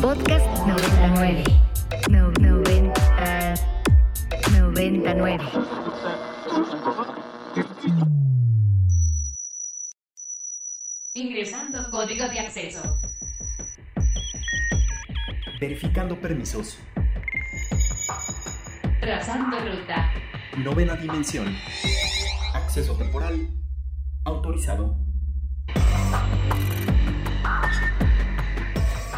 Podcast 99. No, 90, 99. Ingresando código de acceso. Verificando permisos. Trazando ruta. Novena dimensión. Acceso temporal. Autorizado.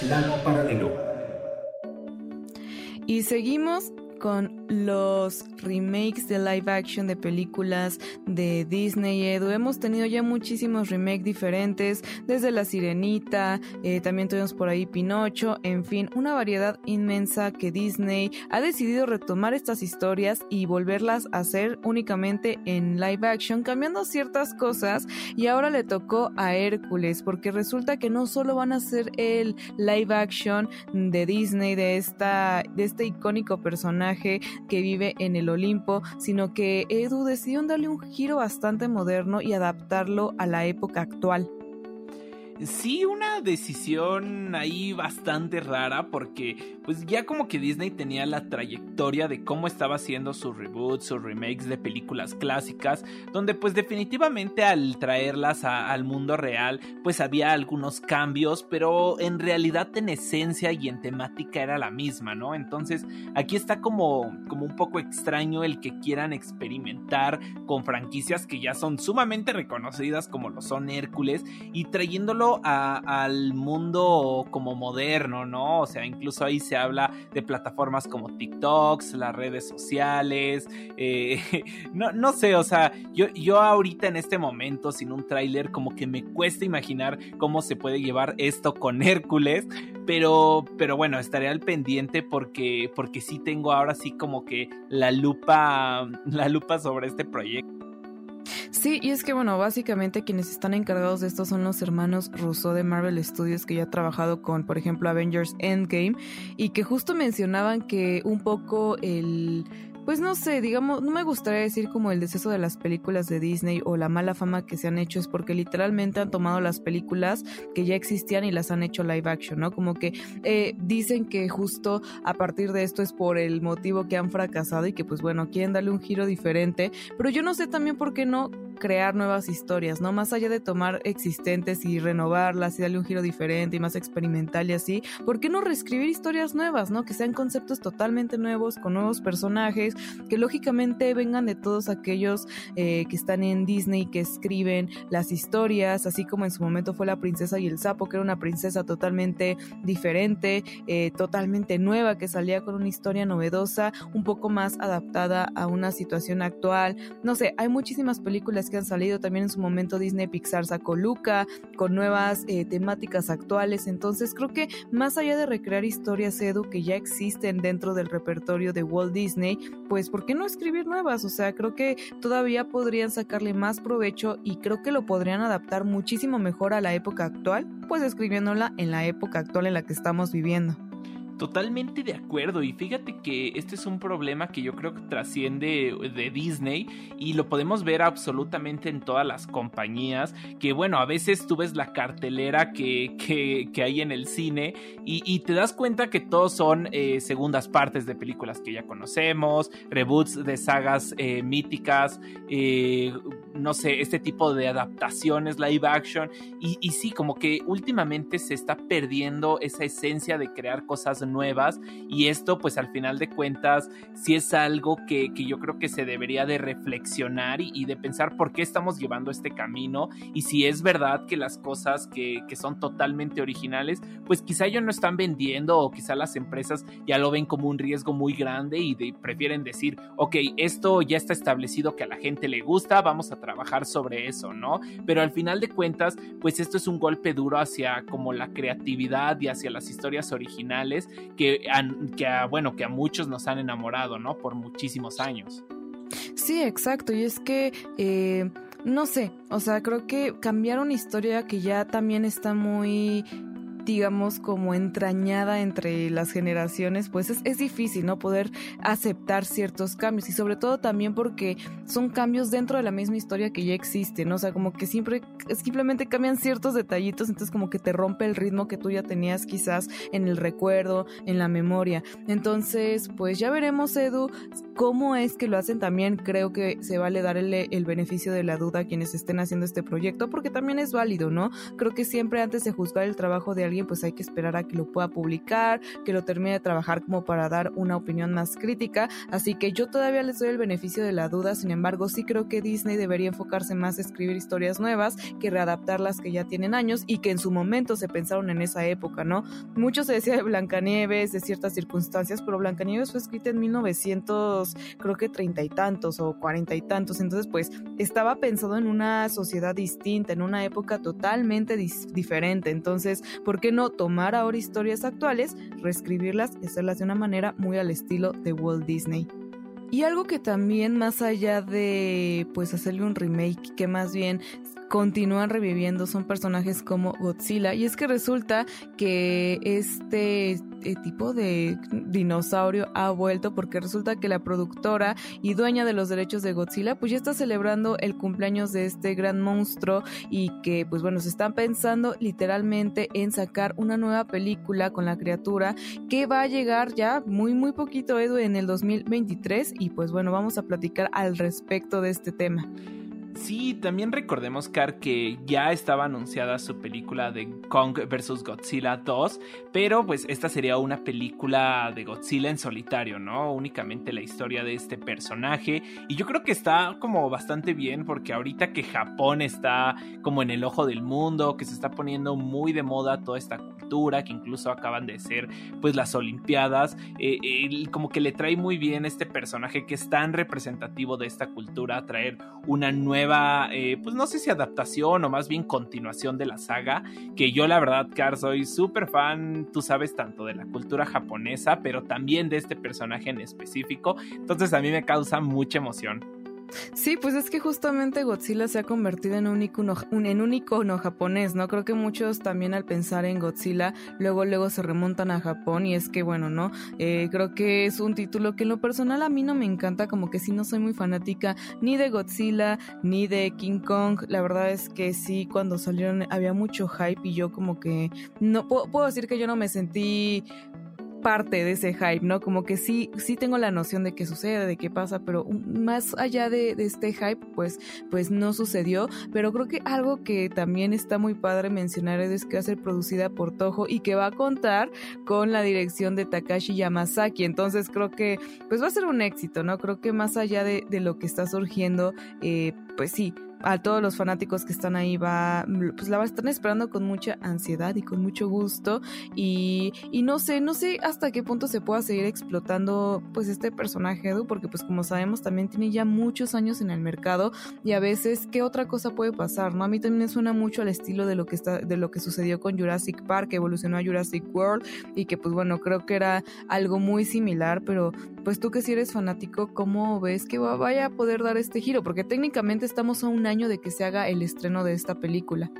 Plano paralelo. Y seguimos con los remakes de live action de películas de Disney Edu. Hemos tenido ya muchísimos remakes diferentes, desde La Sirenita, eh, también tuvimos por ahí Pinocho, en fin, una variedad inmensa que Disney ha decidido retomar estas historias y volverlas a hacer únicamente en live action, cambiando ciertas cosas y ahora le tocó a Hércules, porque resulta que no solo van a ser el live action de Disney, de, esta, de este icónico personaje, que vive en el Olimpo, sino que Edu decidió darle un giro bastante moderno y adaptarlo a la época actual. Sí, una decisión ahí bastante rara porque pues ya como que Disney tenía la trayectoria de cómo estaba haciendo sus reboots, sus remakes de películas clásicas, donde pues definitivamente al traerlas al mundo real pues había algunos cambios, pero en realidad en esencia y en temática era la misma, ¿no? Entonces aquí está como, como un poco extraño el que quieran experimentar con franquicias que ya son sumamente reconocidas como lo son Hércules y trayéndolo al mundo como moderno, ¿no? O sea, incluso ahí se habla de plataformas como TikToks, las redes sociales, eh, no, no, sé, o sea, yo, yo ahorita en este momento sin un tráiler como que me cuesta imaginar cómo se puede llevar esto con Hércules, pero, pero bueno, estaré al pendiente porque, porque sí tengo ahora sí como que la lupa, la lupa sobre este proyecto. Sí, y es que bueno, básicamente quienes están encargados de esto son los hermanos Russo de Marvel Studios que ya ha trabajado con, por ejemplo, Avengers Endgame y que justo mencionaban que un poco el pues no sé, digamos, no me gustaría decir como el deceso de las películas de Disney o la mala fama que se han hecho, es porque literalmente han tomado las películas que ya existían y las han hecho live action, ¿no? Como que eh, dicen que justo a partir de esto es por el motivo que han fracasado y que pues bueno, quieren darle un giro diferente, pero yo no sé también por qué no crear nuevas historias, ¿no? Más allá de tomar existentes y renovarlas y darle un giro diferente y más experimental y así, ¿por qué no reescribir historias nuevas, ¿no? Que sean conceptos totalmente nuevos, con nuevos personajes, que lógicamente vengan de todos aquellos eh, que están en Disney, que escriben las historias, así como en su momento fue la princesa y el sapo, que era una princesa totalmente diferente, eh, totalmente nueva, que salía con una historia novedosa, un poco más adaptada a una situación actual. No sé, hay muchísimas películas que han salido también en su momento Disney Pixar sacó Luca con nuevas eh, temáticas actuales. Entonces creo que más allá de recrear historias Edu que ya existen dentro del repertorio de Walt Disney, pues ¿por qué no escribir nuevas? O sea, creo que todavía podrían sacarle más provecho y creo que lo podrían adaptar muchísimo mejor a la época actual, pues escribiéndola en la época actual en la que estamos viviendo. Totalmente de acuerdo y fíjate que este es un problema que yo creo que trasciende de Disney y lo podemos ver absolutamente en todas las compañías que bueno, a veces tú ves la cartelera que, que, hay en el cine y, te das cuenta que todos son eh, segundas partes de películas que ya conocemos, reboots de sagas eh, míticas, eh, no sé, este tipo de adaptaciones live action. Y, y sí, como que últimamente se está perdiendo esa esencia de crear cosas nuevas. Y esto pues al final de cuentas sí es algo que, yo creo que se debería de reflexionar y, de pensar por qué estamos llevando este camino. Y si es verdad que las cosas que, son totalmente originales pues quizá ellos no están vendiendo o quizá las empresas ya lo ven como un riesgo muy grande y prefieren decir ok esto ya está establecido que a la gente le gusta vamos a trabajar sobre eso, ¿no? Pero al final de cuentas, pues esto es un golpe duro hacia como la creatividad y hacia las historias originales que, que bueno, que a muchos nos han enamorado, ¿no? Por muchísimos años. Sí, exacto. Y es que... Eh, no sé, o sea, creo que cambiar una historia que ya también está muy digamos, como entrañada entre las generaciones, pues es, es, difícil, ¿no? Poder aceptar ciertos cambios y sobre todo también porque son cambios dentro de la misma historia que ya existe, ¿no? O sea, como que siempre, simplemente cambian ciertos detallitos, entonces como que te rompe el ritmo que tú ya tenías quizás en el recuerdo, en la memoria. Entonces, pues ya veremos, Edu, cómo es que lo hacen también. Creo que se vale dar el, el beneficio de la duda a quienes estén haciendo este proyecto, porque también es válido, ¿no? Creo que siempre antes de juzgar el trabajo de alguien, pues hay que esperar a que lo pueda publicar, que lo termine de trabajar como para dar una opinión más crítica. Así que yo todavía les doy el beneficio de la duda, sin embargo, sí creo que Disney debería enfocarse más a escribir historias nuevas que readaptar las que ya tienen años y que en su momento se pensaron en esa época, ¿no? Mucho se decía de Blancanieves, de ciertas circunstancias, pero Blancanieves fue escrita en 1900, creo que treinta y tantos o cuarenta y tantos, entonces pues estaba pensado en una sociedad distinta, en una época totalmente diferente, entonces, ¿por qué no tomar ahora historias actuales, reescribirlas y hacerlas de una manera muy al estilo de Walt Disney. Y algo que también más allá de pues hacerle un remake, que más bien continúan reviviendo son personajes como Godzilla. Y es que resulta que este tipo de dinosaurio ha vuelto porque resulta que la productora y dueña de los derechos de Godzilla pues ya está celebrando el cumpleaños de este gran monstruo y que pues bueno se están pensando literalmente en sacar una nueva película con la criatura que va a llegar ya muy muy poquito Edu en el 2023 y pues bueno vamos a platicar al respecto de este tema. Sí, también recordemos, Car, que ya estaba anunciada su película de Kong vs. Godzilla 2, pero pues esta sería una película de Godzilla en solitario, ¿no? Únicamente la historia de este personaje. Y yo creo que está como bastante bien porque ahorita que Japón está como en el ojo del mundo, que se está poniendo muy de moda toda esta cultura, que incluso acaban de ser pues las Olimpiadas, eh, como que le trae muy bien este personaje que es tan representativo de esta cultura, traer una nueva eh, pues no sé si adaptación o más bien continuación de la saga, que yo la verdad, Car, soy súper fan, tú sabes, tanto de la cultura japonesa, pero también de este personaje en específico, entonces a mí me causa mucha emoción. Sí, pues es que justamente Godzilla se ha convertido en un icono, japonés, ¿no? Creo que muchos también al pensar en Godzilla, luego luego se remontan a Japón y es que bueno, ¿no? Eh, creo que es un título que en lo personal a mí no me encanta, como que sí no soy muy fanática ni de Godzilla ni de King Kong. La verdad es que sí, cuando salieron había mucho hype y yo como que no puedo decir que yo no me sentí parte de ese hype, ¿no? Como que sí, sí tengo la noción de qué sucede, de qué pasa, pero más allá de, este hype, pues, pues no sucedió. Pero creo que algo que también está muy padre mencionar es que va a ser producida por Toho y que va a contar con la dirección de Takashi Yamazaki. Entonces creo que pues va a ser un éxito, ¿no? Creo que más allá de, lo que está surgiendo, eh, pues sí, a todos los fanáticos que están ahí va, pues la están esperando con mucha ansiedad y con mucho gusto y, y no sé, no sé hasta qué punto se pueda seguir explotando pues este personaje Edu, porque pues como sabemos también tiene ya muchos años en el mercado y a veces qué otra cosa puede pasar, ¿no? A mí también me suena mucho al estilo de lo que está, de lo que sucedió con Jurassic Park, que evolucionó a Jurassic World y que pues bueno, creo que era algo muy similar, pero pues tú que si eres fanático, ¿cómo ves que vaya a poder dar este giro? Porque técnicamente estamos a un año de que se haga el estreno de esta película.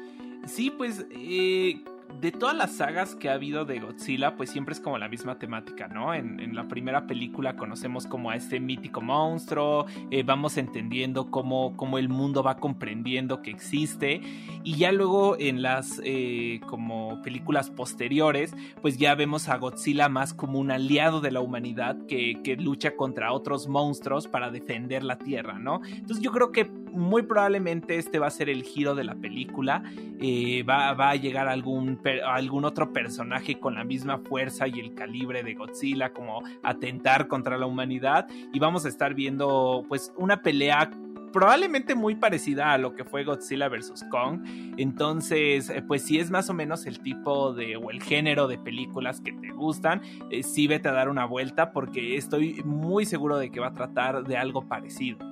Sí, pues eh, de todas las sagas que ha habido de Godzilla, pues siempre es como la misma temática, ¿no? En, la primera película conocemos como a este mítico monstruo, eh, vamos entendiendo cómo, cómo, el mundo va comprendiendo que existe, y ya luego en las eh, como películas posteriores, pues ya vemos a Godzilla más como un aliado de la humanidad que, que lucha contra otros monstruos para defender la Tierra, ¿no? Entonces yo creo que muy probablemente este va a ser el giro de la película, eh, va, a llegar algún algún otro personaje con la misma fuerza y el calibre de Godzilla como atentar contra la humanidad y vamos a estar viendo pues una pelea probablemente muy parecida a lo que fue Godzilla vs. Kong. Entonces, eh, pues si es más o menos el tipo de o el género de películas que te gustan, eh, sí vete a dar una vuelta porque estoy muy seguro de que va a tratar de algo parecido.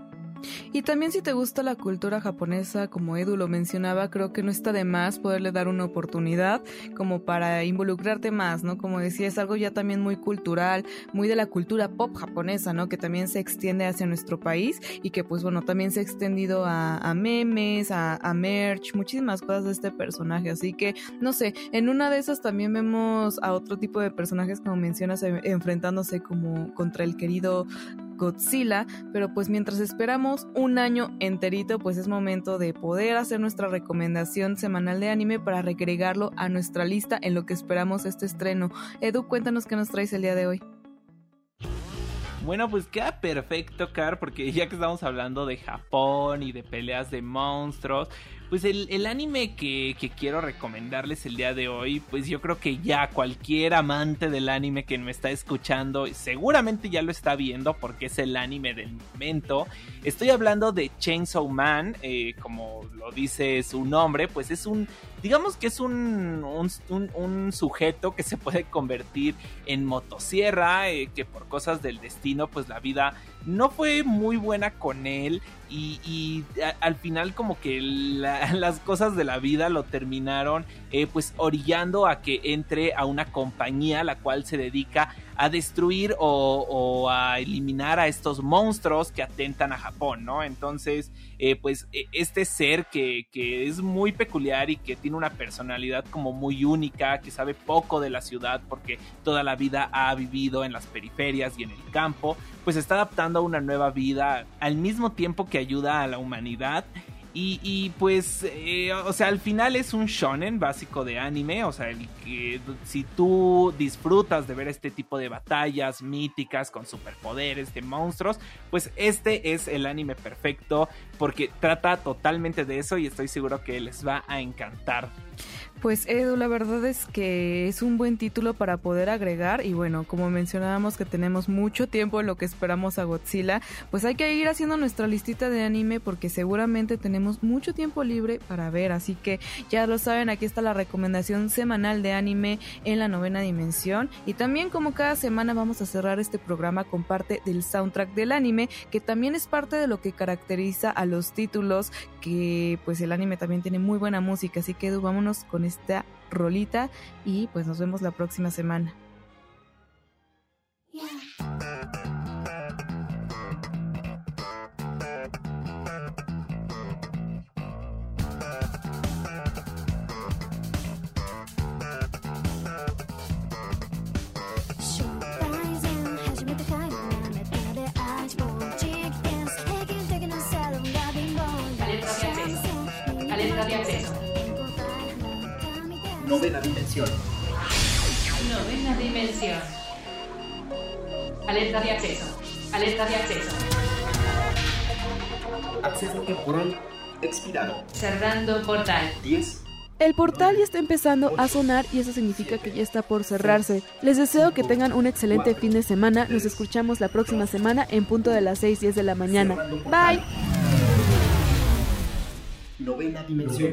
Y también si te gusta la cultura japonesa, como Edu lo mencionaba, creo que no está de más poderle dar una oportunidad como para involucrarte más, ¿no? Como decía, es algo ya también muy cultural, muy de la cultura pop japonesa, ¿no? Que también se extiende hacia nuestro país y que pues bueno, también se ha extendido a, memes, a, a, merch, muchísimas cosas de este personaje. Así que, no sé, en una de esas también vemos a otro tipo de personajes, como mencionas, enfrentándose como contra el querido Godzilla, pero pues mientras esperamos un año enterito, pues es momento de poder hacer nuestra recomendación semanal de anime para regregarlo a nuestra lista en lo que esperamos este estreno. Edu, cuéntanos qué nos traes el día de hoy. Bueno, pues queda perfecto, Car, porque ya que estamos hablando de Japón y de peleas de monstruos, pues el, anime que, quiero recomendarles el día de hoy, pues yo creo que ya cualquier amante del anime que me está escuchando, seguramente ya lo está viendo porque es el anime del momento. Estoy hablando de Chainsaw Man, eh, como lo dice su nombre, pues es un, digamos que es un, un, sujeto que se puede convertir en motosierra, eh, que por cosas del destino, pues la vida no fue muy buena con él y, al final como que las cosas de la vida lo terminaron eh, pues orillando a que entre a una compañía la cual se dedica a destruir o, a eliminar a estos monstruos que atentan a Japón, ¿no? Entonces, eh, pues e, este ser que, es muy peculiar y que tiene una personalidad como muy única, que sabe poco de la ciudad porque toda la vida ha vivido en las periferias y en el campo, pues está adaptando a una nueva vida al mismo tiempo que ayuda a la humanidad y, pues, eh, o sea, al final es un shonen básico de anime. O sea, el que si tú disfrutas de ver este tipo de batallas míticas con superpoderes de monstruos, pues este es el anime perfecto porque trata totalmente de eso y estoy seguro que les va a encantar. Pues Edu, la verdad es que es un buen título para poder agregar y bueno, como mencionábamos que tenemos mucho tiempo en lo que esperamos a Godzilla, pues hay que ir haciendo nuestra listita de anime porque seguramente tenemos mucho tiempo libre para ver, así que ya lo saben, aquí está la recomendación semanal de anime en la novena dimensión. Y también como cada semana vamos a cerrar este programa con parte del soundtrack del anime que también es parte de lo que caracteriza a los títulos que pues el anime también tiene muy buena música, así que Edu, vámonos con esta rolita y pues nos vemos la próxima semana. Novena dimensión. Novena dimensión. Alerta de acceso. Alerta de acceso. Acceso temporal expirado. Cerrando portal. 10. El portal ya está empezando a sonar y eso significa que ya está por cerrarse. Les deseo que tengan un excelente fin de semana. Nos escuchamos la próxima semana en punto de las 6, 10 de la mañana. Bye. Novena dimensión.